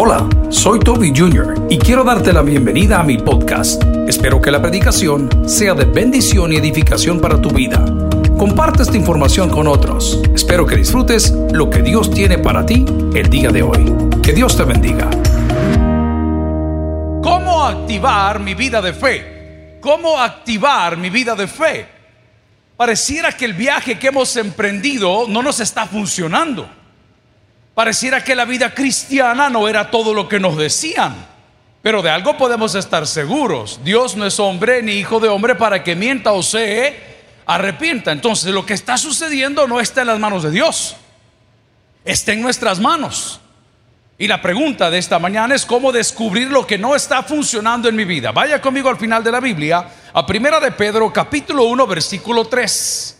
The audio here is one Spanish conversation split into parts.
Hola, soy Toby Jr. y quiero darte la bienvenida a mi podcast. Espero que la predicación sea de bendición y edificación para tu vida. Comparte esta información con otros. Espero que disfrutes lo que Dios tiene para ti el día de hoy. Que Dios te bendiga. ¿Cómo activar mi vida de fe? ¿Cómo activar mi vida de fe? Pareciera que el viaje que hemos emprendido no nos está funcionando. Pareciera que la vida cristiana no era todo lo que nos decían. Pero de algo podemos estar seguros. Dios no es hombre ni hijo de hombre para que mienta o se arrepienta. Entonces lo que está sucediendo no está en las manos de Dios. Está en nuestras manos. Y la pregunta de esta mañana es cómo descubrir lo que no está funcionando en mi vida. Vaya conmigo al final de la Biblia, a Primera de Pedro, capítulo 1, versículo 3.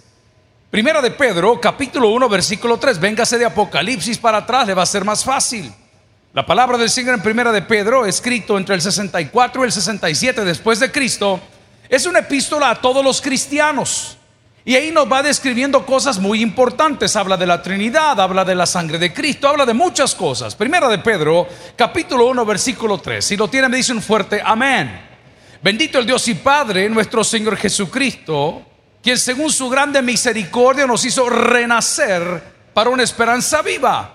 Primera de Pedro, capítulo 1, versículo 3. Véngase de Apocalipsis para atrás, le va a ser más fácil. La palabra del Señor en Primera de Pedro, escrito entre el 64 y el 67 después de Cristo, es una epístola a todos los cristianos. Y ahí nos va describiendo cosas muy importantes. Habla de la Trinidad, habla de la sangre de Cristo, habla de muchas cosas. Primera de Pedro, capítulo 1, versículo 3. Si lo tiene, me dice un fuerte amén. Bendito el Dios y Padre, nuestro Señor Jesucristo quien según su grande misericordia nos hizo renacer para una esperanza viva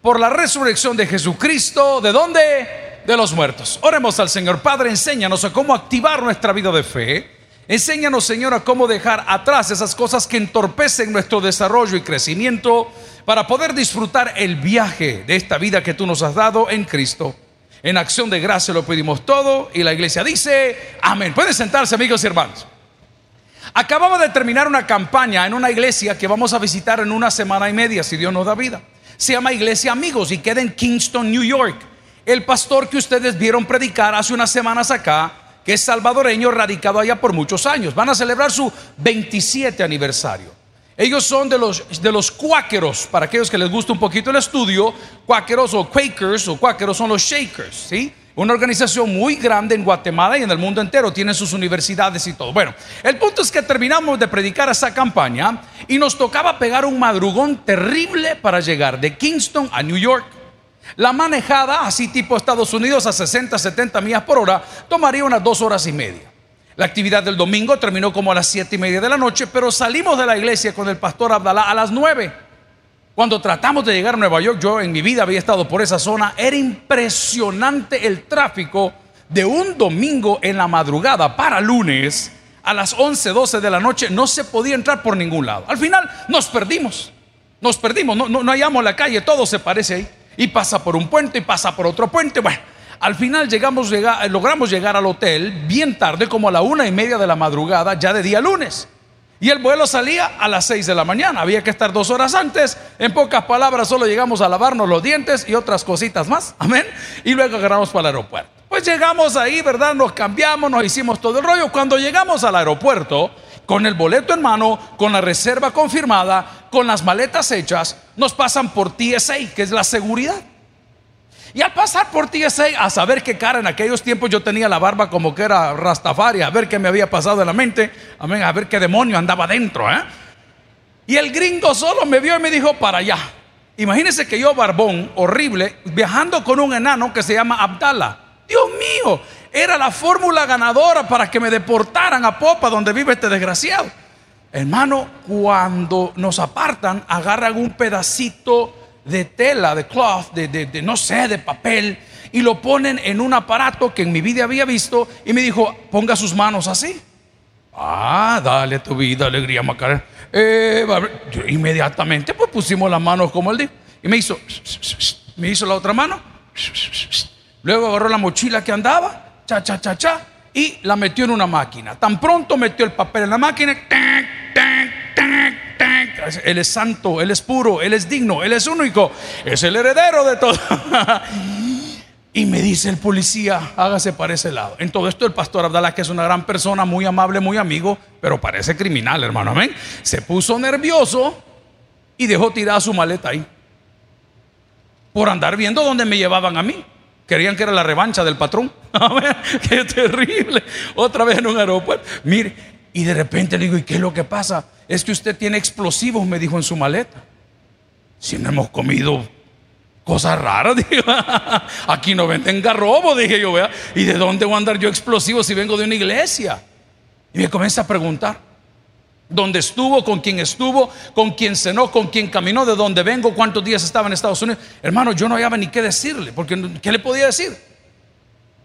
por la resurrección de Jesucristo. ¿De dónde? De los muertos. Oremos al Señor. Padre, enséñanos a cómo activar nuestra vida de fe. Enséñanos, Señor, a cómo dejar atrás esas cosas que entorpecen nuestro desarrollo y crecimiento para poder disfrutar el viaje de esta vida que tú nos has dado en Cristo. En acción de gracia lo pedimos todo y la iglesia dice, amén. Pueden sentarse, amigos y hermanos. Acabamos de terminar una campaña en una iglesia que vamos a visitar en una semana y media, si Dios nos da vida. Se llama Iglesia Amigos y queda en Kingston, New York. El pastor que ustedes vieron predicar hace unas semanas acá, que es salvadoreño, radicado allá por muchos años. Van a celebrar su 27 aniversario. Ellos son de los, de los cuáqueros, para aquellos que les gusta un poquito el estudio, cuáqueros o quakers o cuáqueros son los shakers, ¿sí? Una organización muy grande en Guatemala y en el mundo entero. Tiene sus universidades y todo. Bueno, el punto es que terminamos de predicar esa campaña y nos tocaba pegar un madrugón terrible para llegar de Kingston a New York. La manejada, así tipo Estados Unidos, a 60, 70 millas por hora, tomaría unas dos horas y media. La actividad del domingo terminó como a las siete y media de la noche, pero salimos de la iglesia con el pastor Abdalá a las nueve. Cuando tratamos de llegar a Nueva York, yo en mi vida había estado por esa zona, era impresionante el tráfico de un domingo en la madrugada para lunes a las 11, 12 de la noche, no se podía entrar por ningún lado. Al final nos perdimos, nos perdimos, no, no, hallamos la calle, todo se parece ahí. Y pasa por un puente y pasa por otro puente. Bueno, al final llegamos, logramos llegar al hotel bien tarde, como a la una y media de la madrugada, ya de día lunes. Y el vuelo salía a las 6 de la mañana. Había que estar dos horas antes. En pocas palabras, solo llegamos a lavarnos los dientes y otras cositas más. Amén. Y luego agarramos para el aeropuerto. Pues llegamos ahí, ¿verdad? Nos cambiamos, nos hicimos todo el rollo. Cuando llegamos al aeropuerto, con el boleto en mano, con la reserva confirmada, con las maletas hechas, nos pasan por TSA, que es la seguridad. Y pasar por TSA, a saber qué cara en aquellos tiempos yo tenía la barba como que era Rastafari, a ver qué me había pasado en la mente, amén, a ver qué demonio andaba dentro, ¿eh? Y el gringo solo me vio y me dijo, para allá. Imagínense que yo, barbón, horrible, viajando con un enano que se llama Abdala. Dios mío, era la fórmula ganadora para que me deportaran a Popa, donde vive este desgraciado. Hermano, cuando nos apartan, agarran un pedacito de tela, de cloth, de, no sé, de papel, y lo ponen en un aparato que en mi vida había visto y me dijo, ponga sus manos así. Ah, dale tu vida, alegría, Macarena. Eh, inmediatamente pues pusimos las manos como él dijo. Y me hizo, me hizo la otra mano. Luego agarró la mochila que andaba, cha, cha, cha, cha, y la metió en una máquina. Tan pronto metió el papel en la máquina, él es santo, Él es puro, Él es digno, Él es único, es el heredero de todo. y me dice el policía, hágase para ese lado. En todo esto el pastor Abdalá, que es una gran persona, muy amable, muy amigo, pero parece criminal, hermano, amén. Se puso nervioso y dejó tirada su maleta ahí. Por andar viendo dónde me llevaban a mí. Querían que era la revancha del patrón. Qué terrible. Otra vez en un aeropuerto. Mire, y de repente le digo, ¿y qué es lo que pasa? Es que usted tiene explosivos, me dijo en su maleta. Si no hemos comido Cosas raras, dije, aquí no venden garrobo, dije yo, vea, ¿y de dónde voy a andar yo explosivo si vengo de una iglesia? Y me comienza a preguntar, ¿dónde estuvo? ¿Con quién estuvo? ¿Con quién cenó? ¿Con quién caminó? ¿De dónde vengo? ¿Cuántos días estaba en Estados Unidos? Hermano, yo no había ni qué decirle, porque ¿qué le podía decir?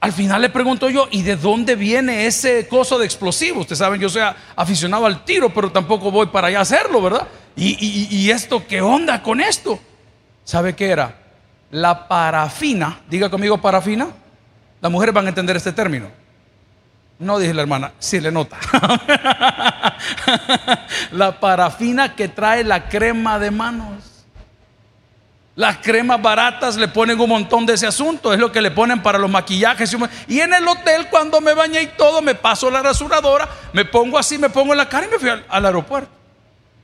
Al final le pregunto yo, ¿y de dónde viene ese coso de explosivo? Ustedes saben, yo soy aficionado al tiro, pero tampoco voy para allá a hacerlo, ¿verdad? ¿Y, y esto qué onda con esto? ¿Sabe qué era? la parafina, diga conmigo parafina, las mujeres van a entender este término. No, dije la hermana, sí le nota. la parafina que trae la crema de manos. Las cremas baratas le ponen un montón de ese asunto, es lo que le ponen para los maquillajes. Y en el hotel, cuando me bañé y todo, me paso la rasuradora, me pongo así, me pongo en la cara y me fui al, aeropuerto.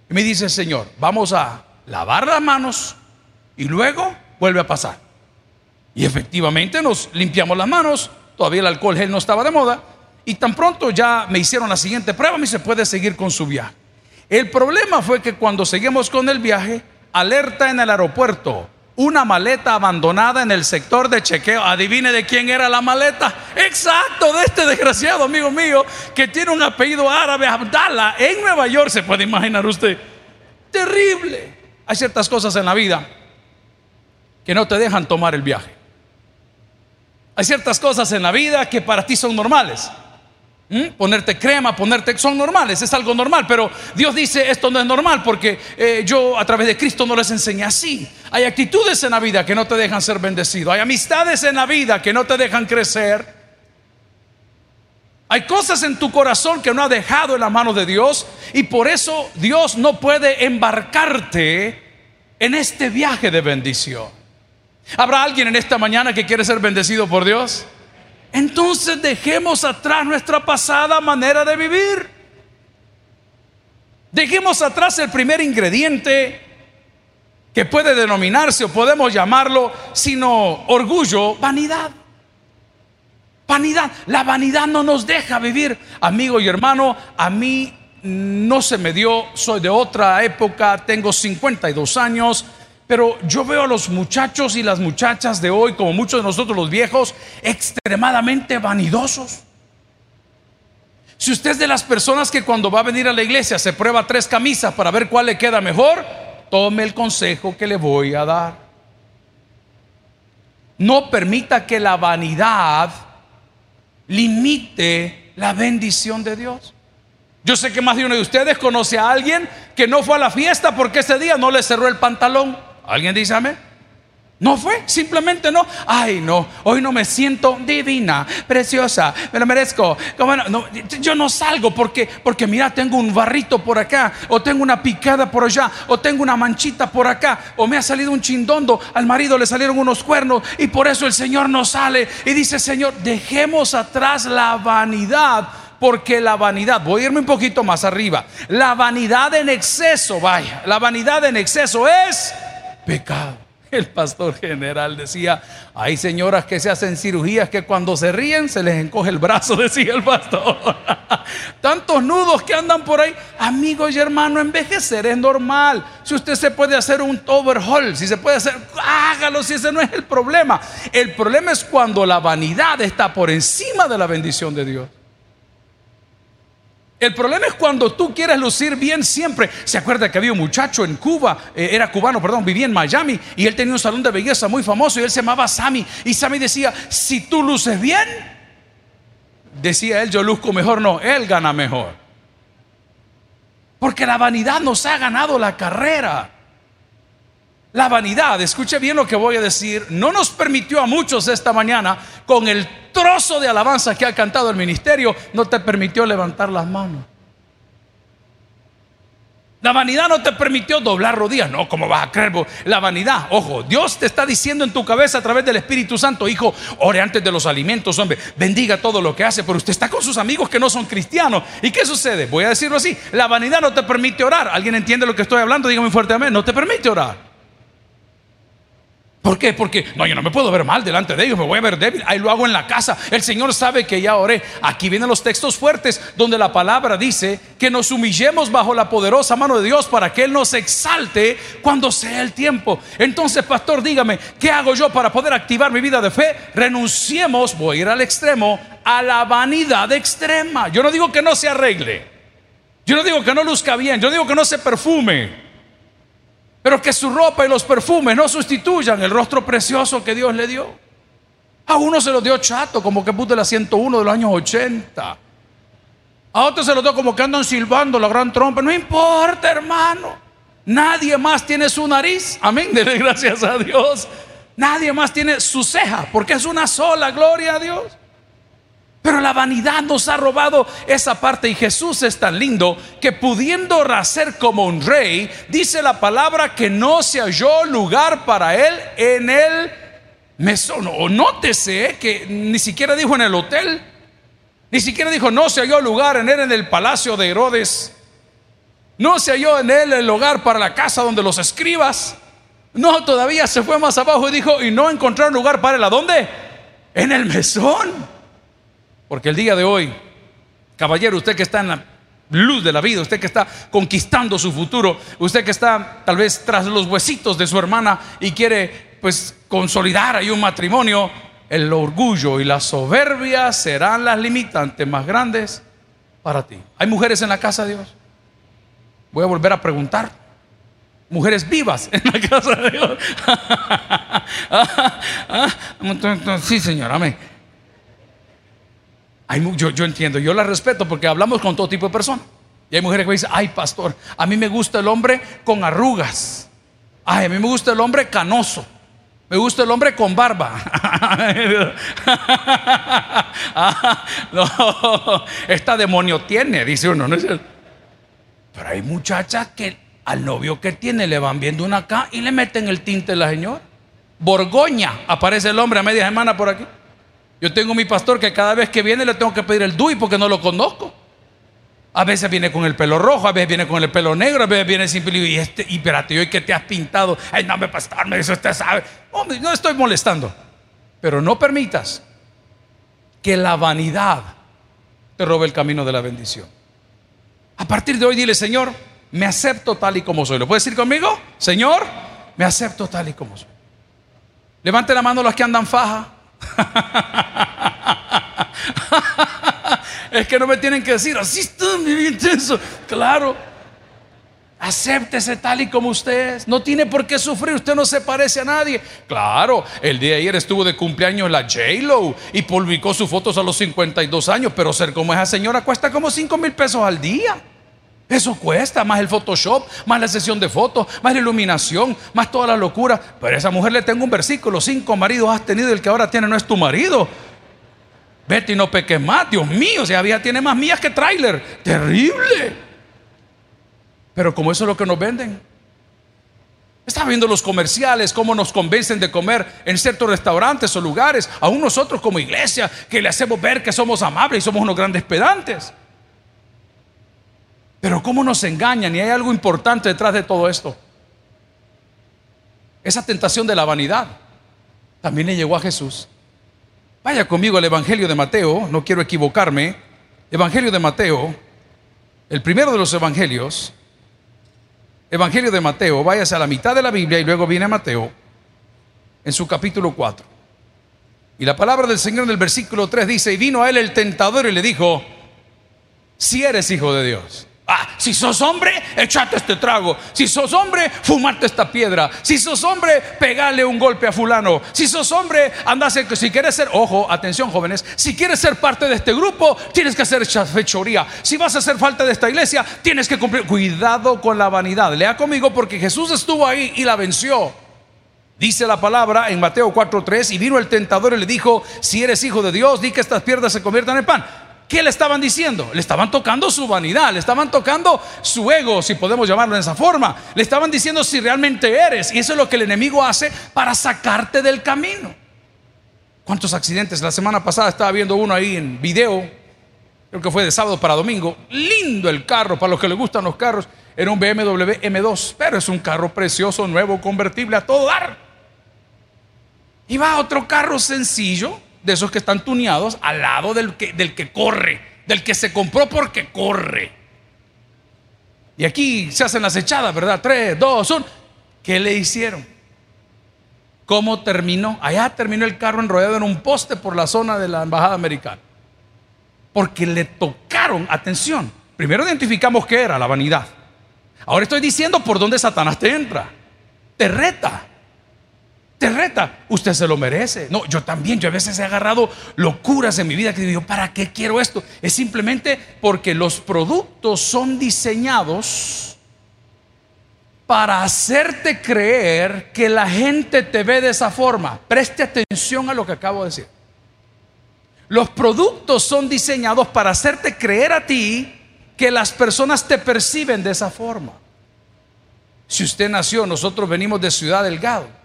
Y me dice, Señor, vamos a lavar las manos y luego vuelve a pasar. Y efectivamente nos limpiamos las manos, todavía el alcohol gel no estaba de moda, y tan pronto ya me hicieron la siguiente prueba, me se puede seguir con su viaje. El problema fue que cuando seguimos con el viaje, alerta en el aeropuerto, una maleta abandonada en el sector de chequeo. Adivine de quién era la maleta. Exacto, de este desgraciado amigo mío que tiene un apellido árabe, Abdallah, en Nueva York, se puede imaginar usted. Terrible. Hay ciertas cosas en la vida que no te dejan tomar el viaje. Hay ciertas cosas en la vida que para ti son normales. ¿Mm? Ponerte crema, ponerte, son normales, es algo normal, pero Dios dice esto no es normal porque eh, yo a través de Cristo no les enseñé así. Hay actitudes en la vida que no te dejan ser bendecido, hay amistades en la vida que no te dejan crecer. Hay cosas en tu corazón que no ha dejado en la mano de Dios y por eso Dios no puede embarcarte en este viaje de bendición. ¿Habrá alguien en esta mañana que quiere ser bendecido por Dios? Entonces dejemos atrás nuestra pasada manera de vivir. Dejemos atrás el primer ingrediente que puede denominarse o podemos llamarlo, sino orgullo, vanidad. Vanidad. La vanidad no nos deja vivir. Amigo y hermano, a mí no se me dio, soy de otra época, tengo 52 años, pero yo veo a los muchachos y las muchachas de hoy, como muchos de nosotros los viejos, extremadamente vanidosos. Si usted es de las personas que cuando va a venir a la iglesia se prueba tres camisas para ver cuál le queda mejor, tome el consejo que le voy a dar. No permita que la vanidad limite la bendición de Dios. Yo sé que más de uno de ustedes conoce a alguien que no fue a la fiesta porque ese día no le cerró el pantalón. ¿Alguien dice amén? No fue, simplemente no. Ay, no, hoy no me siento divina, preciosa, me lo merezco. no? yo no salgo porque, porque mira, tengo un barrito por acá, o tengo una picada por allá, o tengo una manchita por acá, o me ha salido un chindondo, al marido le salieron unos cuernos y por eso el Señor no sale. Y dice, Señor, dejemos atrás la vanidad porque la vanidad, voy a irme un poquito más arriba, la vanidad en exceso, vaya, la vanidad en exceso es pecado. El pastor general decía, hay señoras que se hacen cirugías que cuando se ríen se les encoge el brazo, decía el pastor. Tantos nudos que andan por ahí. Amigos y hermanos, envejecer es normal. Si usted se puede hacer un overhaul, si se puede hacer, hágalo si ese no es el problema. El problema es cuando la vanidad está por encima de la bendición de Dios. El problema es cuando tú quieres lucir bien siempre. ¿Se acuerda que había un muchacho en Cuba, eh, era cubano, perdón, vivía en Miami y él tenía un salón de belleza muy famoso y él se llamaba Sammy. Y Sammy decía, si tú luces bien, decía él, yo luzco mejor, no, él gana mejor. Porque la vanidad nos ha ganado la carrera. La vanidad, escuche bien lo que voy a decir, no nos permitió a muchos esta mañana, con el trozo de alabanza que ha cantado el ministerio, no te permitió levantar las manos. La vanidad no te permitió doblar rodillas. No, ¿cómo vas a creer? La vanidad, ojo, Dios te está diciendo en tu cabeza a través del Espíritu Santo, hijo, ore antes de los alimentos, hombre, bendiga todo lo que hace, pero usted está con sus amigos que no son cristianos. ¿Y qué sucede? Voy a decirlo así, la vanidad no te permite orar. ¿Alguien entiende lo que estoy hablando? Dígame fuerte amén, no te permite orar. ¿Por qué? Porque no, yo no me puedo ver mal delante de ellos, me voy a ver débil. Ahí lo hago en la casa. El Señor sabe que ya oré. Aquí vienen los textos fuertes donde la palabra dice que nos humillemos bajo la poderosa mano de Dios para que Él nos exalte cuando sea el tiempo. Entonces, pastor, dígame, ¿qué hago yo para poder activar mi vida de fe? Renunciemos, voy a ir al extremo, a la vanidad extrema. Yo no digo que no se arregle. Yo no digo que no luzca bien. Yo digo que no se perfume. Pero que su ropa y los perfumes no sustituyan el rostro precioso que Dios le dio. A uno se lo dio chato, como que puso la 101 de los años 80. A otro se lo dio como que andan silbando la gran trompa. No importa, hermano. Nadie más tiene su nariz. Amén. Dele gracias a Dios. Nadie más tiene su ceja, porque es una sola. Gloria a Dios. Pero la vanidad nos ha robado esa parte y Jesús es tan lindo que pudiendo nacer como un rey, dice la palabra que no se halló lugar para él en el mesón. O nótese que ni siquiera dijo en el hotel, ni siquiera dijo no se halló lugar en él en el palacio de Herodes, no se halló en él el lugar para la casa donde los escribas. No, todavía se fue más abajo y dijo, y no encontraron lugar para él. ¿A dónde? En el mesón. Porque el día de hoy, caballero, usted que está en la luz de la vida, usted que está conquistando su futuro, usted que está tal vez tras los huesitos de su hermana y quiere pues consolidar ahí un matrimonio, el orgullo y la soberbia serán las limitantes más grandes para ti. ¿Hay mujeres en la casa de Dios? Voy a volver a preguntar. Mujeres vivas en la casa de Dios. Ah, ah, sí, señor, amén yo, yo entiendo, yo la respeto porque hablamos con todo tipo de personas. Y hay mujeres que dicen, ay pastor, a mí me gusta el hombre con arrugas. Ay, a mí me gusta el hombre canoso. Me gusta el hombre con barba. no, esta demonio tiene, dice uno. ¿no? Pero hay muchachas que al novio que tiene le van viendo una acá y le meten el tinte a la señora. Borgoña, aparece el hombre a media semana por aquí. Yo tengo mi pastor que cada vez que viene le tengo que pedir el DUI porque no lo conozco. A veces viene con el pelo rojo, a veces viene con el pelo negro, a veces viene sin pelo. Y este, y espérate, hoy que te has pintado, ay, no me pastor, me dice usted sabe. Hombre, no estoy molestando. Pero no permitas que la vanidad te robe el camino de la bendición. A partir de hoy dile, Señor, me acepto tal y como soy. ¿Lo puedes decir conmigo? Señor, me acepto tal y como soy. Levante la mano los que andan faja. es que no me tienen que decir, así está mi intenso. Claro, acéptese tal y como usted es. No tiene por qué sufrir, usted no se parece a nadie. Claro, el día de ayer estuvo de cumpleaños la J-Lo y publicó sus fotos a los 52 años, pero ser como esa señora cuesta como 5 mil pesos al día. Eso cuesta, más el Photoshop, más la sesión de fotos, más la iluminación, más toda la locura. Pero a esa mujer le tengo un versículo, cinco maridos has tenido, el que ahora tiene no es tu marido. Vete y no peques más, Dios mío, si había tiene más mías que tráiler. Terrible. Pero como eso es lo que nos venden. Está viendo los comerciales, cómo nos convencen de comer en ciertos restaurantes o lugares, aún nosotros como iglesia, que le hacemos ver que somos amables y somos unos grandes pedantes. Pero ¿cómo nos engañan? Y hay algo importante detrás de todo esto. Esa tentación de la vanidad también le llegó a Jesús. Vaya conmigo al Evangelio de Mateo, no quiero equivocarme. Evangelio de Mateo, el primero de los Evangelios. Evangelio de Mateo, váyase a la mitad de la Biblia y luego viene Mateo en su capítulo 4. Y la palabra del Señor en el versículo 3 dice, y vino a él el tentador y le dijo, si eres hijo de Dios. Ah, si sos hombre, echate este trago. Si sos hombre, fumarte esta piedra. Si sos hombre, pegale un golpe a fulano. Si sos hombre, andase. Si quieres ser, ojo, atención jóvenes, si quieres ser parte de este grupo, tienes que hacer fechoría. Si vas a ser falta de esta iglesia, tienes que cumplir. Cuidado con la vanidad. Lea conmigo porque Jesús estuvo ahí y la venció. Dice la palabra en Mateo 4:3 y vino el tentador y le dijo, si eres hijo de Dios, di que estas piedras se conviertan en pan. ¿Qué le estaban diciendo? Le estaban tocando su vanidad, le estaban tocando su ego, si podemos llamarlo de esa forma. Le estaban diciendo si realmente eres. Y eso es lo que el enemigo hace para sacarte del camino. ¿Cuántos accidentes? La semana pasada estaba viendo uno ahí en video, creo que fue de sábado para domingo. Lindo el carro, para los que les gustan los carros. Era un BMW M2, pero es un carro precioso, nuevo, convertible a todo dar. Y va otro carro sencillo, de esos que están tuneados, al lado del que, del que corre, del que se compró porque corre. Y aquí se hacen las echadas, ¿verdad? Tres, dos, uno. ¿Qué le hicieron? ¿Cómo terminó? Allá terminó el carro enrollado en un poste por la zona de la embajada americana. Porque le tocaron, atención, primero identificamos qué era la vanidad. Ahora estoy diciendo por dónde Satanás te entra. Te reta. Te reta. Usted se lo merece. No, yo también. Yo a veces he agarrado locuras en mi vida que digo, ¿para qué quiero esto? Es simplemente porque los productos son diseñados para hacerte creer que la gente te ve de esa forma. Preste atención a lo que acabo de decir. Los productos son diseñados para hacerte creer a ti que las personas te perciben de esa forma. Si usted nació, nosotros venimos de Ciudad Delgado.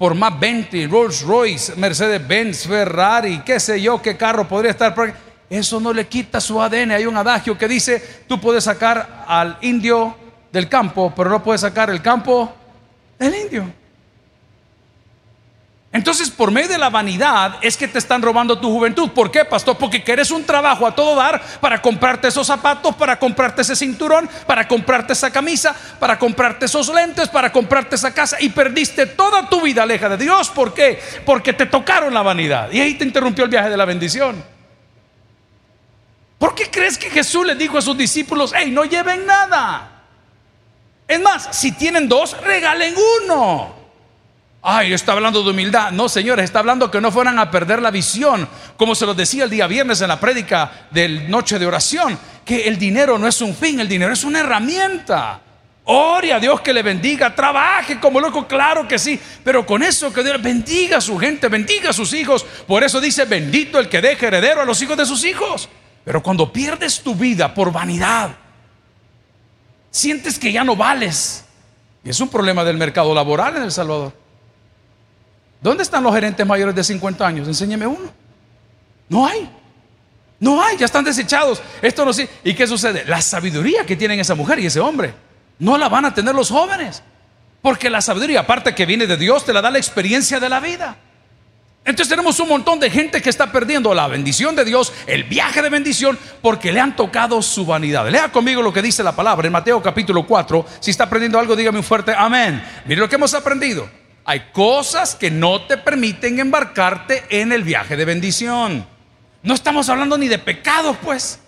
Por más 20, Rolls Royce, Mercedes Benz, Ferrari, qué sé yo, qué carro podría estar. Eso no le quita su ADN. Hay un adagio que dice, tú puedes sacar al indio del campo, pero no puedes sacar el campo del indio. Entonces, por medio de la vanidad es que te están robando tu juventud. ¿Por qué, pastor? Porque quieres un trabajo a todo dar para comprarte esos zapatos, para comprarte ese cinturón, para comprarte esa camisa, para comprarte esos lentes, para comprarte esa casa y perdiste toda tu vida aleja de Dios. ¿Por qué? Porque te tocaron la vanidad y ahí te interrumpió el viaje de la bendición. ¿Por qué crees que Jesús le dijo a sus discípulos, hey, no lleven nada? Es más, si tienen dos, regalen uno. Ay, está hablando de humildad. No, señores, está hablando que no fueran a perder la visión, como se los decía el día viernes en la prédica del noche de oración, que el dinero no es un fin, el dinero es una herramienta. Ore a Dios que le bendiga, trabaje como loco, claro que sí, pero con eso que Dios bendiga a su gente, bendiga a sus hijos. Por eso dice, bendito el que deje heredero a los hijos de sus hijos. Pero cuando pierdes tu vida por vanidad, sientes que ya no vales. Y es un problema del mercado laboral en El Salvador. ¿Dónde están los gerentes mayores de 50 años? Enséñeme uno. No hay. No hay, ya están desechados. Esto no sí. ¿Y qué sucede? La sabiduría que tienen esa mujer y ese hombre no la van a tener los jóvenes. Porque la sabiduría, aparte que viene de Dios, te la da la experiencia de la vida. Entonces tenemos un montón de gente que está perdiendo la bendición de Dios, el viaje de bendición, porque le han tocado su vanidad. Lea conmigo lo que dice la palabra en Mateo capítulo 4. Si está aprendiendo algo, dígame un fuerte amén. Mire lo que hemos aprendido. Hay cosas que no te permiten embarcarte en el viaje de bendición. No estamos hablando ni de pecados, pues.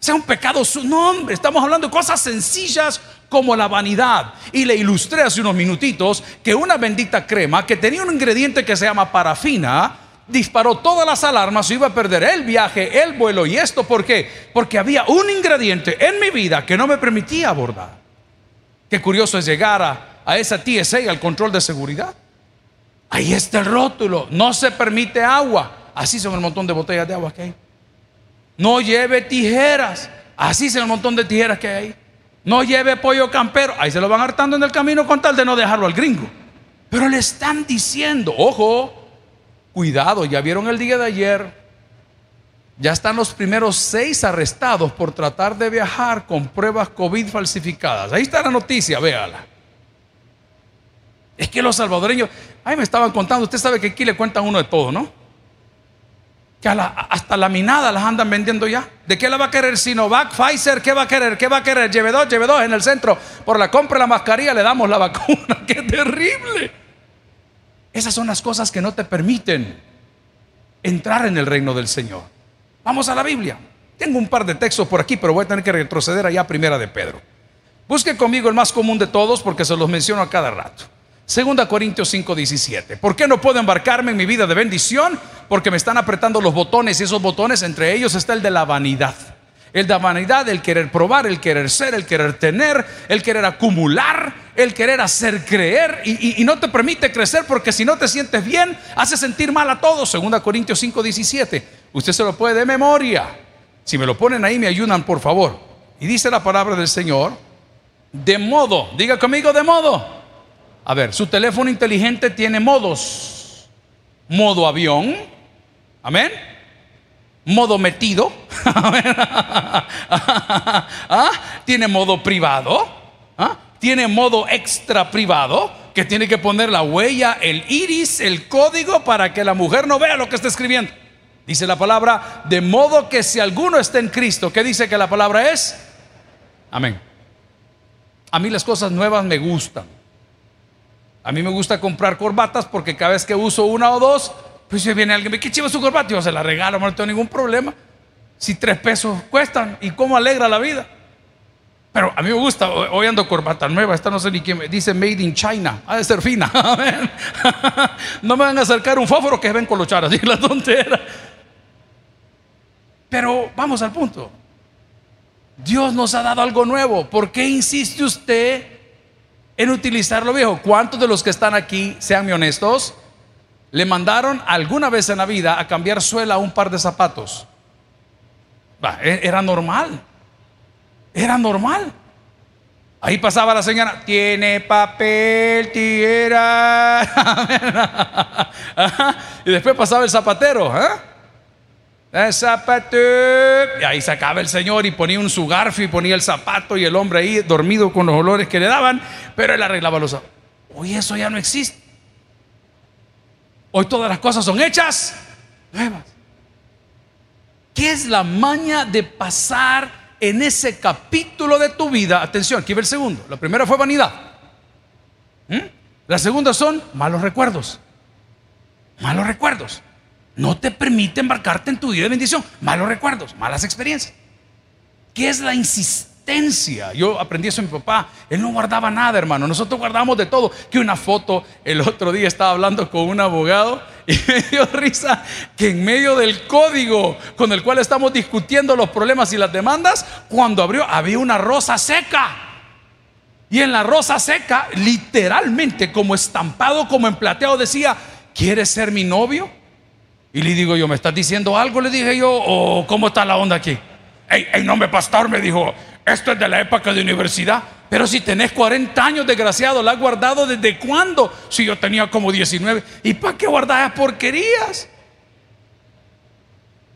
Sea un pecado su nombre. Estamos hablando de cosas sencillas como la vanidad. Y le ilustré hace unos minutitos que una bendita crema que tenía un ingrediente que se llama parafina disparó todas las alarmas, iba a perder el viaje, el vuelo y esto. ¿Por qué? Porque había un ingrediente en mi vida que no me permitía abordar. Qué curioso es llegar a a esa TSA, al control de seguridad. Ahí está el rótulo, no se permite agua. Así son el montón de botellas de agua que hay. No lleve tijeras, así son el montón de tijeras que hay. No lleve pollo campero, ahí se lo van hartando en el camino con tal de no dejarlo al gringo. Pero le están diciendo, ojo, cuidado, ya vieron el día de ayer, ya están los primeros seis arrestados por tratar de viajar con pruebas COVID falsificadas. Ahí está la noticia, véala. Es que los salvadoreños, ahí me estaban contando, usted sabe que aquí le cuentan uno de todo, ¿no? Que hasta la minada las andan vendiendo ya. ¿De qué la va a querer Sinovac, Pfizer? ¿Qué va a querer? ¿Qué va a querer? Lleve dos, lleve dos en el centro. Por la compra de la mascarilla le damos la vacuna. ¡Qué terrible! Esas son las cosas que no te permiten entrar en el reino del Señor. Vamos a la Biblia. Tengo un par de textos por aquí, pero voy a tener que retroceder allá a primera de Pedro. Busque conmigo el más común de todos porque se los menciono a cada rato. Segunda Corintios 5:17. ¿Por qué no puedo embarcarme en mi vida de bendición? Porque me están apretando los botones y esos botones, entre ellos está el de la vanidad. El de la vanidad, el querer probar, el querer ser, el querer tener, el querer acumular, el querer hacer creer y, no te permite crecer porque si no te sientes bien, hace sentir mal a todos. Segunda Corintios 5:17. Usted se lo puede de memoria. Si me lo ponen ahí, me ayudan, por favor. Y dice la palabra del Señor, de modo, diga conmigo, de modo a ver, su teléfono inteligente tiene modos. Modo avión. Amén. Modo metido. ¿Ah? Tiene modo privado. ¿Ah? Tiene modo extra privado. que tiene que poner la huella, el iris, el código para que la mujer no vea lo que está escribiendo. Dice la palabra, de modo que si alguno está en Cristo, ¿qué dice que la palabra es? Amén. A mí las cosas nuevas me gustan. A mí me gusta comprar corbatas porque cada vez que uso una o dos, pues si viene alguien, ¿qué chiva su corbata? Yo se la regalo, no tengo ningún problema. Si tres pesos cuestan y cómo alegra la vida. Pero a mí me gusta, hoy ando corbata nueva, esta no sé ni quién me dice Made in China, ha de ser fina. no me van a acercar un fósforo que ven colochar así la tontera. Pero vamos al punto. Dios nos ha dado algo nuevo. ¿Por qué insiste usted en utilizar lo viejo? ¿Cuántos de los que están aquí, sean honestos, le mandaron alguna vez en la vida a cambiar suela a un par de zapatos? E-, era normal. Era normal. Ahí pasaba la señora, tiene papel, tijera. y después pasaba el zapatero. ¿eh? El zapato. Y ahí sacaba el señor y ponía un sugarfio y ponía el zapato y el hombre ahí dormido con los olores que le daban, pero él arreglaba los zapatos. Hoy eso ya no existe. Hoy todas las cosas son hechas nuevas. ¿Qué es la maña de pasar en ese capítulo de tu vida, atención, aquí ve el segundo. La primera fue vanidad. ¿Mm? La segunda son malos recuerdos. Malos recuerdos. No te permite embarcarte en tu vida de bendición. Malos recuerdos, malas experiencias. ¿Qué es la insistencia? Yo aprendí eso de mi papá. Él no guardaba nada, hermano. Nosotros guardamos de todo. Que una foto, el otro día estaba hablando con un abogado y me dio risa que en medio del código con el cual estamos discutiendo los problemas y las demandas, cuando abrió, había una rosa seca. Y en la rosa seca, literalmente, como estampado, como en plateado, decía: ¿Quieres ser mi novio? Y le digo yo, ¿me estás diciendo algo? Le dije yo, ¿o cómo está la onda aquí? Ey, ey, nombre pastor, me dijo, esto es de la época de universidad. Pero si tenés 40 años, desgraciado, ¿la has guardado desde cuándo? Si yo tenía como 19. ¿Y para qué guardar porquerías?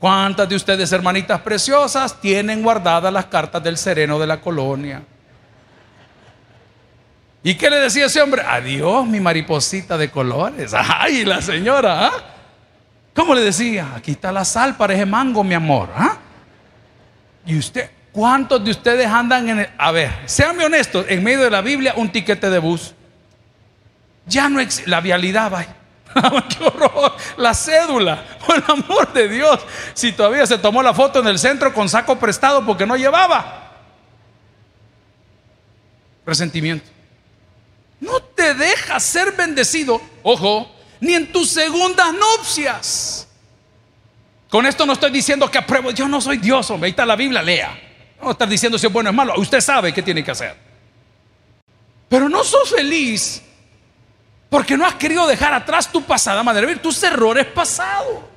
¿Cuántas de ustedes, hermanitas preciosas, tienen guardadas las cartas del sereno de la colonia? ¿Y qué le decía ese hombre? Adiós, mi mariposita de colores. Ay, la señora, ¿ah? ¿Cómo le decía? Aquí está la sal para ese mango, mi amor. ¿ah? Y usted, ¿Cuántos de ustedes andan en el... A ver, sean honestos, en medio de la Biblia un tiquete de bus. Ya no existe... La vialidad, vaya. ¡Qué horror! La cédula, por el amor de Dios. Si todavía se tomó la foto en el centro con saco prestado porque no llevaba. Resentimiento. No te dejas ser bendecido, ojo, ni en tus segundas nupcias. Con esto no estoy diciendo que apruebo, yo no soy Dios, hombre, ahí está la Biblia, lea. No estar diciendo si es bueno o es malo. Usted sabe qué tiene que hacer. Pero no sos feliz porque no has querido dejar atrás tu pasada manera de tus errores pasados.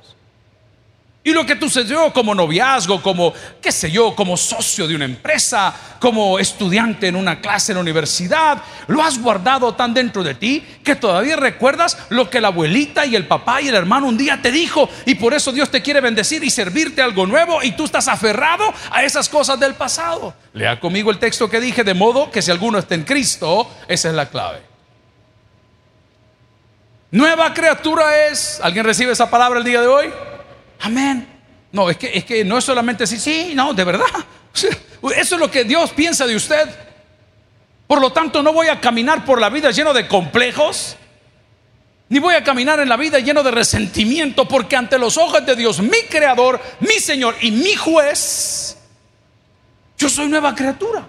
Y lo que tú sucedió como noviazgo, como, qué sé yo, como socio de una empresa, como estudiante en una clase en la universidad, lo has guardado tan dentro de ti que todavía recuerdas lo que la abuelita y el papá y el hermano un día te dijo. Y por eso Dios te quiere bendecir y servirte algo nuevo y tú estás aferrado a esas cosas del pasado. Lea conmigo el texto que dije, de modo que si alguno está en Cristo, esa es la clave. Nueva criatura es, ¿alguien recibe esa palabra el día de hoy? Amén. No, es que, es que no es solamente decir, sí, no, de verdad. Eso es lo que Dios piensa de usted. Por lo tanto, no voy a caminar por la vida lleno de complejos, ni voy a caminar en la vida lleno de resentimiento, porque ante los ojos de Dios, mi creador, mi Señor y mi juez, yo soy nueva criatura.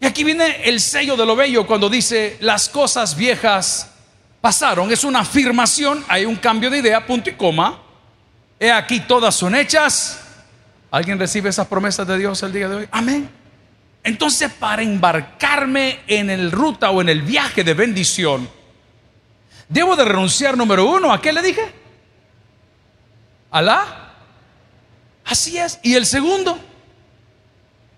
Y aquí viene el sello de lo bello cuando dice, las cosas viejas pasaron. Es una afirmación, hay un cambio de idea, punto y coma. He aquí todas son hechas. ¿Alguien recibe esas promesas de Dios el día de hoy? Amén. Entonces, para embarcarme en el ruta o en el viaje de bendición, debo de renunciar, número uno, ¿a qué le dije? ¿Alá? Así es. Y el segundo,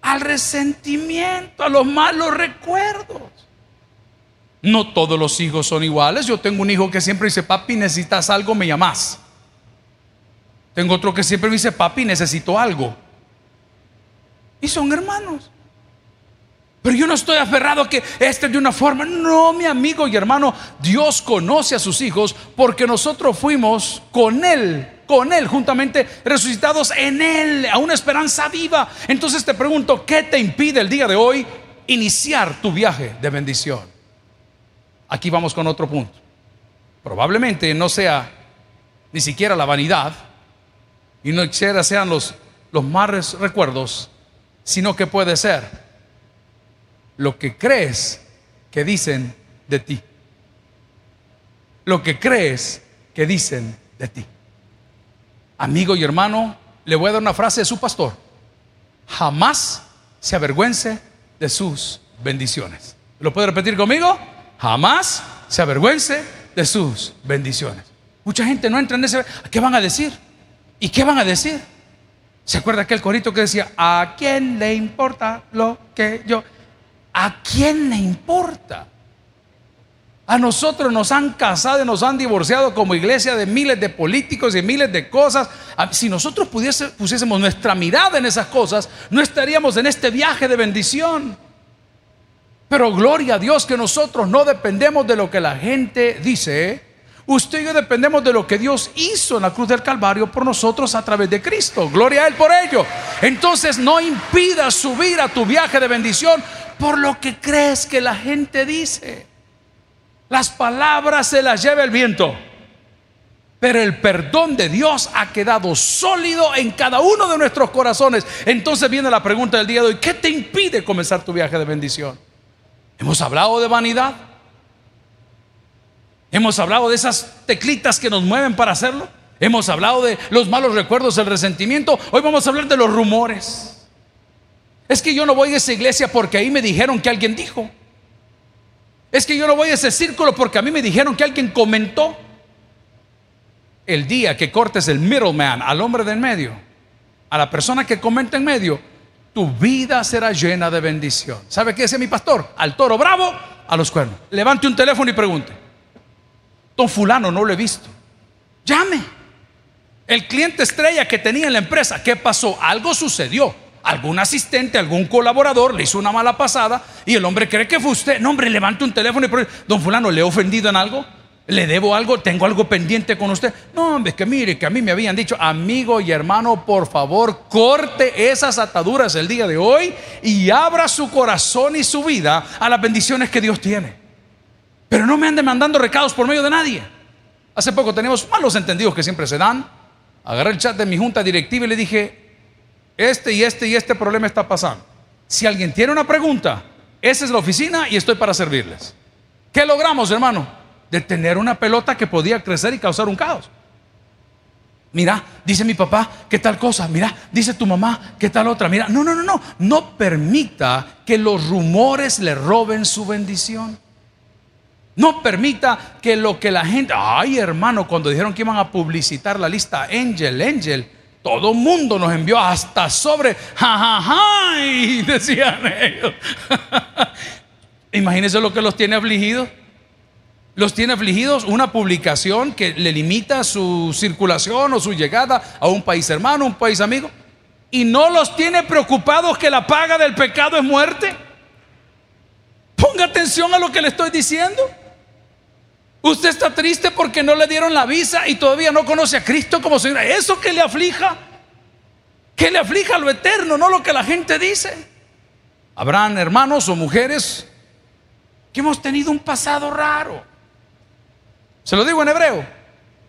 al resentimiento, a los malos recuerdos. No todos los hijos son iguales. Yo tengo un hijo que siempre dice, papi, necesitas algo, me llamas. Tengo otro que siempre me dice, papi, necesito algo. Y son hermanos. Pero yo no estoy aferrado a que este de una forma. No, mi amigo y hermano, Dios conoce a sus hijos porque nosotros fuimos con Él, con Él, juntamente resucitados en Él, a una esperanza viva. Entonces te pregunto, ¿qué te impide el día de hoy iniciar tu viaje de bendición? Aquí vamos con otro punto. Probablemente no sea ni siquiera la vanidad y no siquiera sean los, los malos recuerdos, sino que puede ser lo que crees que dicen de ti. Lo que crees que dicen de ti. Amigo y hermano, le voy a dar una frase de su pastor. Jamás se avergüence de sus bendiciones. ¿Lo puede repetir conmigo? Jamás se avergüence de sus bendiciones. Mucha gente no entra en ese... ¿Qué van a decir? ¿Y qué van a decir? ¿Se acuerda aquel corito que decía, ¿a quién le importa lo que yo? ¿A quién le importa? A nosotros nos han casado y nos han divorciado como iglesia de miles de políticos y miles de cosas. Si nosotros pusiésemos nuestra mirada en esas cosas, no estaríamos en este viaje de bendición. Pero gloria a Dios que nosotros no dependemos de lo que la gente dice. Usted y yo dependemos de lo que Dios hizo en la cruz del Calvario por nosotros a través de Cristo. Gloria a Él por ello. Entonces no impida subir a tu viaje de bendición por lo que crees que la gente dice. Las palabras se las lleva el viento. Pero el perdón de Dios ha quedado sólido en cada uno de nuestros corazones. Entonces viene la pregunta del día de hoy. ¿Qué te impide comenzar tu viaje de bendición? Hemos hablado de vanidad. Hemos hablado de esas teclitas que nos mueven para hacerlo. Hemos hablado de los malos recuerdos, el resentimiento. Hoy vamos a hablar de los rumores. Es que yo no voy a esa iglesia porque ahí me dijeron que alguien dijo. Es que yo no voy a ese círculo porque a mí me dijeron que alguien comentó. El día que cortes el middleman al hombre del medio, a la persona que comenta en medio, tu vida será llena de bendición. ¿Sabe qué dice mi pastor? Al toro bravo, a los cuernos. Levante un teléfono y pregunte. Don fulano no lo he visto. Llame. El cliente estrella que tenía en la empresa, ¿qué pasó? Algo sucedió algún asistente, algún colaborador le hizo una mala pasada y el hombre cree que fue usted. No, hombre, levante un teléfono y dice, don fulano, ¿le he ofendido en algo? ¿Le debo algo? ¿Tengo algo pendiente con usted? No, hombre, que mire, que a mí me habían dicho, amigo y hermano, por favor, corte esas ataduras el día de hoy y abra su corazón y su vida a las bendiciones que Dios tiene. Pero no me ande mandando recados por medio de nadie. Hace poco teníamos malos entendidos que siempre se dan. Agarré el chat de mi junta directiva y le dije, este y este y este problema está pasando. Si alguien tiene una pregunta, esa es la oficina y estoy para servirles. ¿Qué logramos, hermano? Detener una pelota que podía crecer y causar un caos. Mira, dice mi papá, ¿qué tal cosa? Mira, dice tu mamá, ¿qué tal otra? Mira, no, no, no, no. No permita que los rumores le roben su bendición. No permita que lo que la gente, ay hermano, cuando dijeron que iban a publicitar la lista Angel, Angel, todo mundo nos envió hasta sobre, jajaja, y decían ellos. Imagínense lo que los tiene afligidos. Los tiene afligidos una publicación que le limita su circulación o su llegada a un país hermano, un país amigo. Y no los tiene preocupados que la paga del pecado es muerte. Ponga atención a lo que le estoy diciendo. Usted está triste porque no le dieron la visa y todavía no conoce a Cristo como Señor. Eso que le aflija, que le aflija lo eterno, no lo que la gente dice. Habrán hermanos o mujeres que hemos tenido un pasado raro. Se lo digo en hebreo,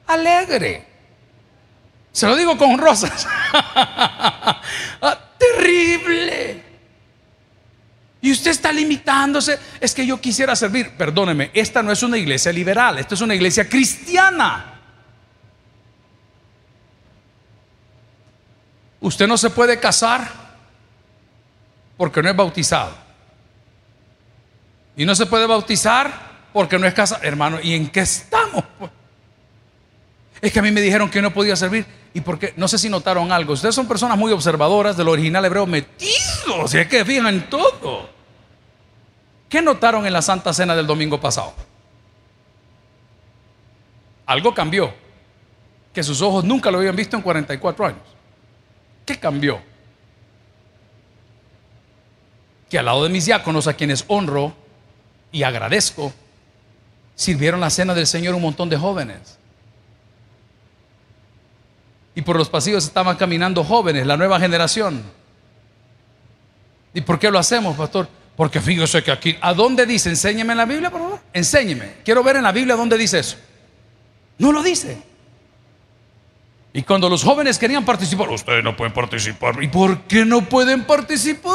alegre. Se lo digo con rosas. Ah, terrible. Y usted está limitándose. Es que yo quisiera servir. Perdóneme, esta no es una iglesia liberal, esta es una iglesia cristiana. Usted no se puede casar porque no es bautizado. Y no se puede bautizar porque no es casado. Hermano, ¿y en qué estamos? Es que a mí me dijeron que no podía servir. Y porque, no sé si notaron algo. Ustedes son personas muy observadoras del original hebreo metidos. Y es que fijan todo. ¿Qué notaron en la Santa Cena del domingo pasado? Algo cambió, que sus ojos nunca lo habían visto en 44 años. ¿Qué cambió? que al lado de mis diáconos, a quienes honro y agradezco, sirvieron la cena del Señor un montón de jóvenes. Y por los pasillos estaban caminando jóvenes, la nueva generación. ¿Y por qué lo hacemos, pastor? Porque fíjese que aquí, ¿a dónde dice? Enséñeme en la Biblia, por favor. Enséñeme. Quiero ver en la Biblia dónde dice eso. No lo dice. Y cuando los jóvenes querían participar, ustedes no pueden participar. ¿Y por qué no pueden participar?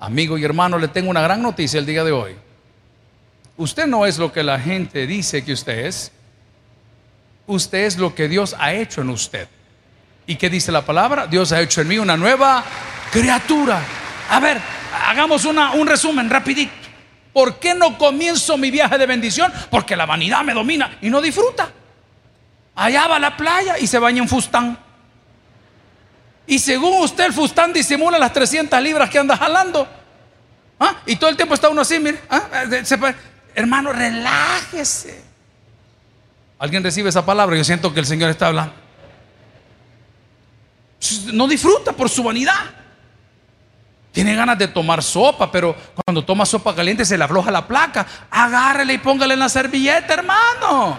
Amigo y hermano, le tengo una gran noticia el día de hoy. Usted no es lo que la gente dice que usted es. Usted es lo que Dios ha hecho en usted. ¿Y qué dice la palabra? Dios ha hecho en mí una nueva criatura. A ver, hagamos una, un resumen rapidito. ¿Por qué no comienzo mi viaje de bendición? Porque la vanidad me domina y no disfruta. Allá va a la playa y se baña en fustán. Y según usted el fustán disimula las 300 libras que anda jalando. ¿Ah? Y todo el tiempo está uno así, mire. ¿Ah? Hermano, relájese. ¿Alguien recibe esa palabra? Yo siento que el Señor está hablando. No disfruta por su vanidad. Tiene ganas de tomar sopa, pero cuando toma sopa caliente se le afloja la placa. Agárrele y póngale en la servilleta, hermano.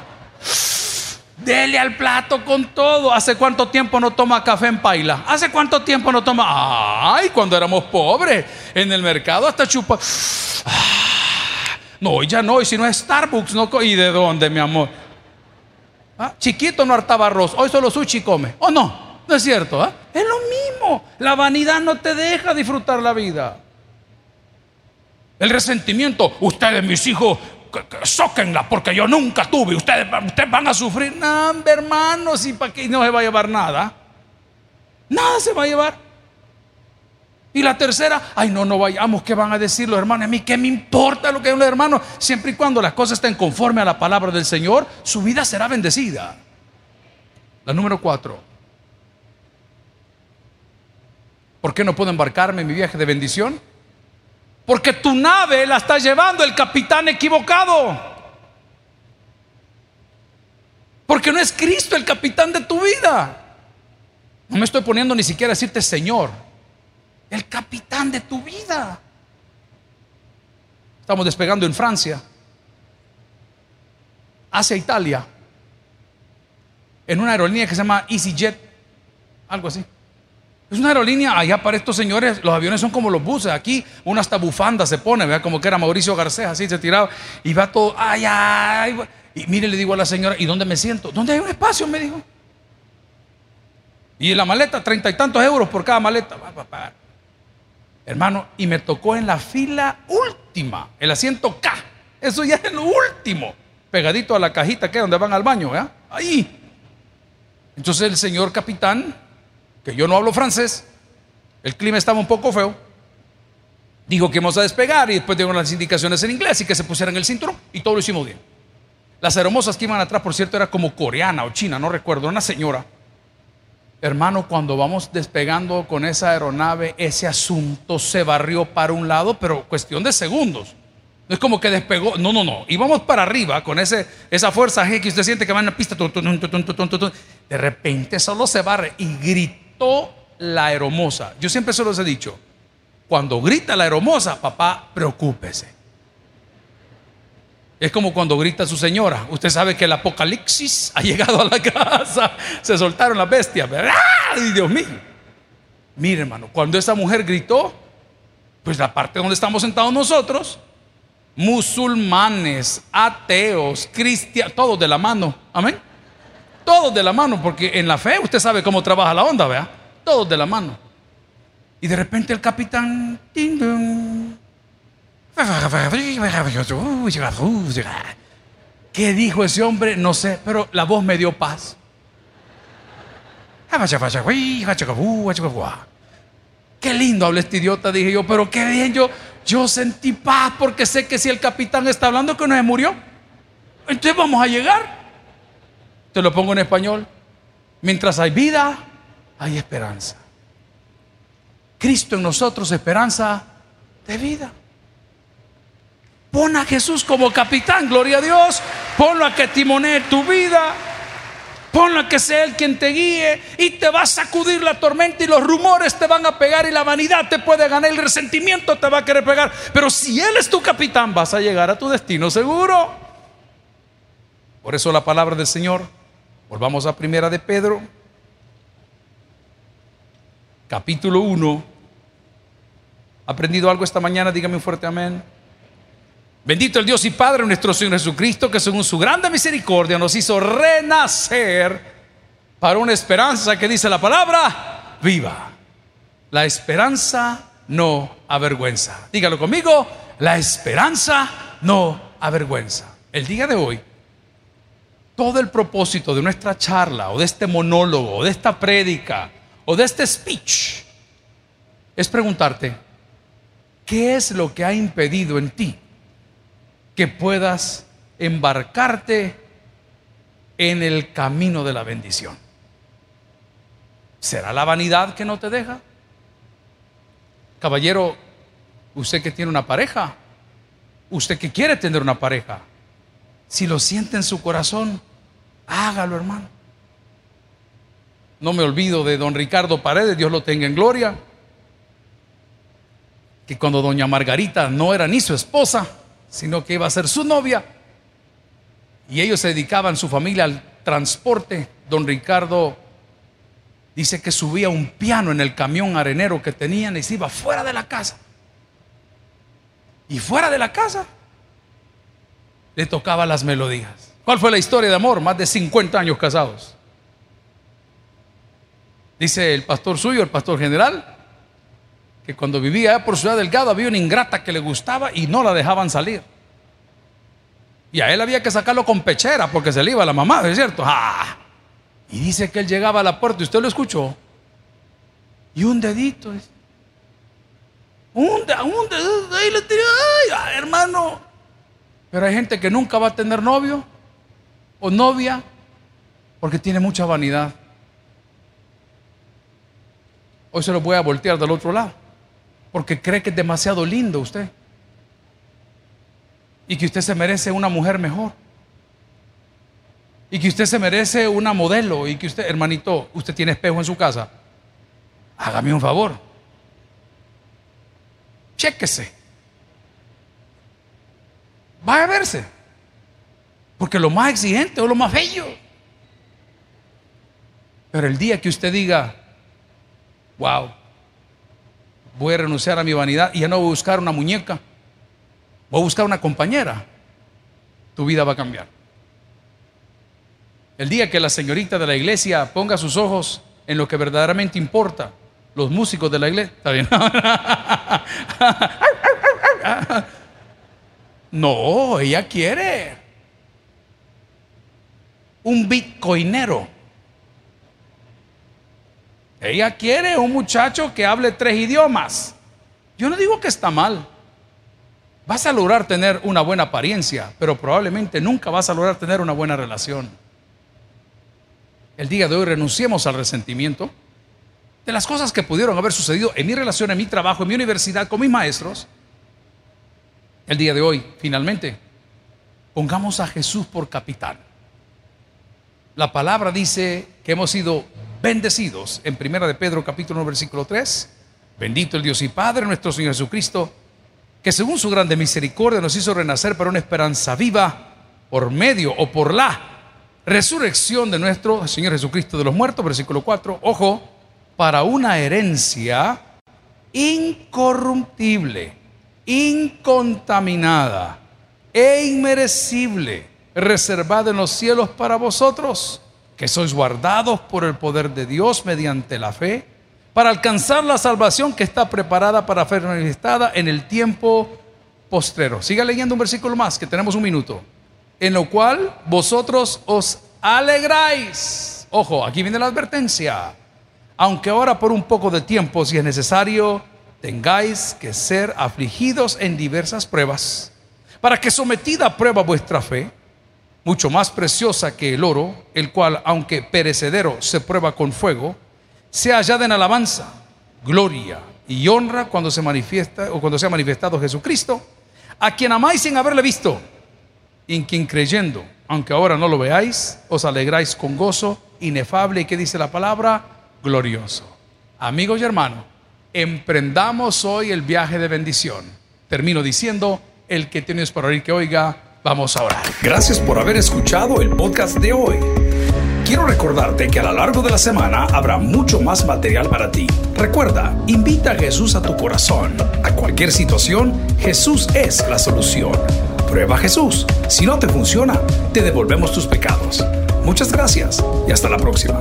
Dele al plato con todo. ¿Hace cuánto tiempo no toma café en paila? ¿Hace cuánto tiempo no toma? Ay, cuando éramos pobres en el mercado hasta chupa. No, ya no, y si no es Starbucks, no. ¿Y de dónde, mi amor? ¿Ah? Chiquito no hartaba arroz, hoy solo sushi come. ¿O no? No es cierto, ¿ah? Es lo mismo. La vanidad no te deja disfrutar la vida. El resentimiento, ustedes, mis hijos, sóquenla porque yo nunca tuve. Ustedes, ustedes van a sufrir. No, hermanos, y para qué no se va a llevar nada. Nada se va a llevar. Y la tercera, ay, no, no vayamos, ¿qué van a decir los hermanos? A mí, ¿qué me importa lo que digan los hermanos? Siempre y cuando las cosas estén conforme a la palabra del Señor, su vida será bendecida. La número cuatro. ¿Por qué no puedo embarcarme en mi viaje de bendición? Porque tu nave la está llevando el capitán equivocado. Porque no es Cristo el capitán de tu vida. No me estoy poniendo ni siquiera a decirte Señor el capitán de tu vida. Estamos despegando en Francia, hacia Italia, en una aerolínea que se llama EasyJet, algo así. Es una aerolínea, allá para estos señores, los aviones son como los buses. Aquí una hasta bufanda se pone, vea como que era Mauricio Garcés, así se tiraba y va todo, ay, ay. Y mire, le digo a la señora, ¿y dónde me siento? ¿Dónde hay un espacio? Me dijo. Y la maleta, treinta y tantos euros por cada maleta. Va. Hermano, y me tocó en la fila última, el asiento K. Eso ya es el último, pegadito a la cajita que es donde van al baño, ¿verdad? Ahí. Entonces el señor capitán, que yo no hablo francés, el clima estaba un poco feo, dijo que íbamos a despegar y después dieron las indicaciones en inglés y que se pusieran el cinturón y todo lo hicimos bien. Las hermosas que iban atrás, por cierto, era como coreana o china, no recuerdo, una señora. Hermano, cuando vamos despegando con esa aeronave, ese asunto se barrió para un lado, pero cuestión de segundos. No es como que despegó, no, no, no. Íbamos para arriba con ese, esa fuerza G que usted siente que va en la pista. De repente solo se barre y la aeromosa. Yo siempre se los he dicho, cuando grita la aeromosa, papá, preocúpese. Es como cuando grita su señora. Usted sabe que el apocalipsis ha llegado a la casa. Se soltaron las bestias. ¡Ay, Dios mío! Mire, hermano, cuando esa mujer gritó, pues la parte donde estamos sentados nosotros, musulmanes, ateos, cristianos, todos de la mano. Amén. Todos de la mano, porque en la fe usted sabe cómo trabaja la onda, ¿vea? Todos de la mano. Y de repente el capitán, ¿Qué dijo ese hombre? No sé, pero la voz me dio paz. Qué lindo habla este idiota, dije yo, pero qué bien, yo, yo sentí paz porque sé que si el capitán está hablando que no se murió, entonces vamos a llegar. Te lo pongo en español. Mientras hay vida, hay esperanza. Cristo en nosotros, esperanza de vida. Pon a Jesús como capitán, gloria a Dios. Ponlo a que timonee tu vida. Ponla que sea Él quien te guíe y te va a sacudir la tormenta y los rumores te van a pegar y la vanidad te puede ganar, el resentimiento te va a querer pegar. Pero si Él es tu capitán, vas a llegar a tu destino seguro. Por eso la palabra del Señor, volvamos a primera de Pedro, capítulo 1. ¿Ha aprendido algo esta mañana? Dígame un fuerte amén. Bendito el Dios y Padre nuestro Señor Jesucristo, que según su grande misericordia nos hizo renacer para una esperanza que dice la palabra, viva. La esperanza no avergüenza. Dígalo conmigo, la esperanza no avergüenza. El día de hoy, todo el propósito de nuestra charla o de este monólogo o de esta prédica o de este speech es preguntarte, ¿qué es lo que ha impedido en ti que puedas embarcarte en el camino de la bendición. ¿Será la vanidad que no te deja? Caballero, usted que tiene una pareja, usted que quiere tener una pareja, si lo siente en su corazón, hágalo hermano. No me olvido de don Ricardo Paredes, Dios lo tenga en gloria, que cuando doña Margarita no era ni su esposa, sino que iba a ser su novia. Y ellos se dedicaban su familia al transporte. Don Ricardo dice que subía un piano en el camión arenero que tenían y se iba fuera de la casa. Y fuera de la casa le tocaba las melodías. ¿Cuál fue la historia de amor? Más de 50 años casados. Dice el pastor suyo, el pastor general, que cuando vivía por Ciudad Delgado había una ingrata que le gustaba y no la dejaban salir. Y a él había que sacarlo con pechera porque se le iba la mamá, ¿es cierto? ¡Ah! Y dice que él llegaba a la puerta y usted lo escuchó. Y un dedito. Un, un dedito. Ahí le tiró. Ay, hermano. Pero hay gente que nunca va a tener novio o novia porque tiene mucha vanidad. Hoy se lo voy a voltear del otro lado porque cree que es demasiado lindo usted y que usted se merece una mujer mejor y que usted se merece una modelo y que usted, hermanito, usted tiene espejo en su casa. Hágame un favor. Chéquese. Vaya a verse. Porque lo más exigente o lo más bello. Pero el día que usted diga, wow, voy a renunciar a mi vanidad y ya no voy a buscar una muñeca, voy a buscar una compañera, tu vida va a cambiar. El día que la señorita de la iglesia ponga sus ojos en lo que verdaderamente importa, los músicos de la iglesia, está bien. No, ella quiere un bitcoinero. Ella quiere un muchacho que hable tres idiomas. Yo no digo que está mal. Vas a lograr tener una buena apariencia, pero probablemente nunca vas a lograr tener una buena relación. El día de hoy renunciemos al resentimiento de las cosas que pudieron haber sucedido en mi relación, en mi trabajo, en mi universidad, con mis maestros. El día de hoy, finalmente, pongamos a Jesús por capitán. La palabra dice que hemos sido bendecidos en primera de Pedro capítulo 1 versículo 3. Bendito el Dios y Padre nuestro Señor Jesucristo, que según su grande misericordia nos hizo renacer para una esperanza viva por medio o por la resurrección de nuestro Señor Jesucristo de los muertos, versículo 4. Ojo, para una herencia incorruptible, incontaminada e inmerecible, reservada en los cielos para vosotros que sois guardados por el poder de Dios mediante la fe, para alcanzar la salvación que está preparada para ser manifestada en el tiempo postrero. Siga leyendo un versículo más, que tenemos un minuto. En lo cual vosotros os alegráis. Ojo, aquí viene la advertencia. Aunque ahora por un poco de tiempo, si es necesario, tengáis que ser afligidos en diversas pruebas, para que sometida a prueba vuestra fe, mucho más preciosa que el oro, el cual, aunque perecedero, se prueba con fuego, sea hallada en alabanza, gloria y honra cuando se manifiesta o cuando sea manifestado Jesucristo, a quien amáis sin haberle visto, en quien creyendo, aunque ahora no lo veáis, os alegráis con gozo inefable y que dice la palabra glorioso. Amigos y hermanos, emprendamos hoy el viaje de bendición. Termino diciendo, el que tienes por oír que oiga, vamos a orar. Gracias por haber escuchado el podcast de hoy. Quiero recordarte que a lo largo de la semana habrá mucho más material para ti. Recuerda, invita a Jesús a tu corazón. A cualquier situación, Jesús es la solución. Prueba Jesús. Si no te funciona, te devolvemos tus pecados. Muchas gracias y hasta la próxima.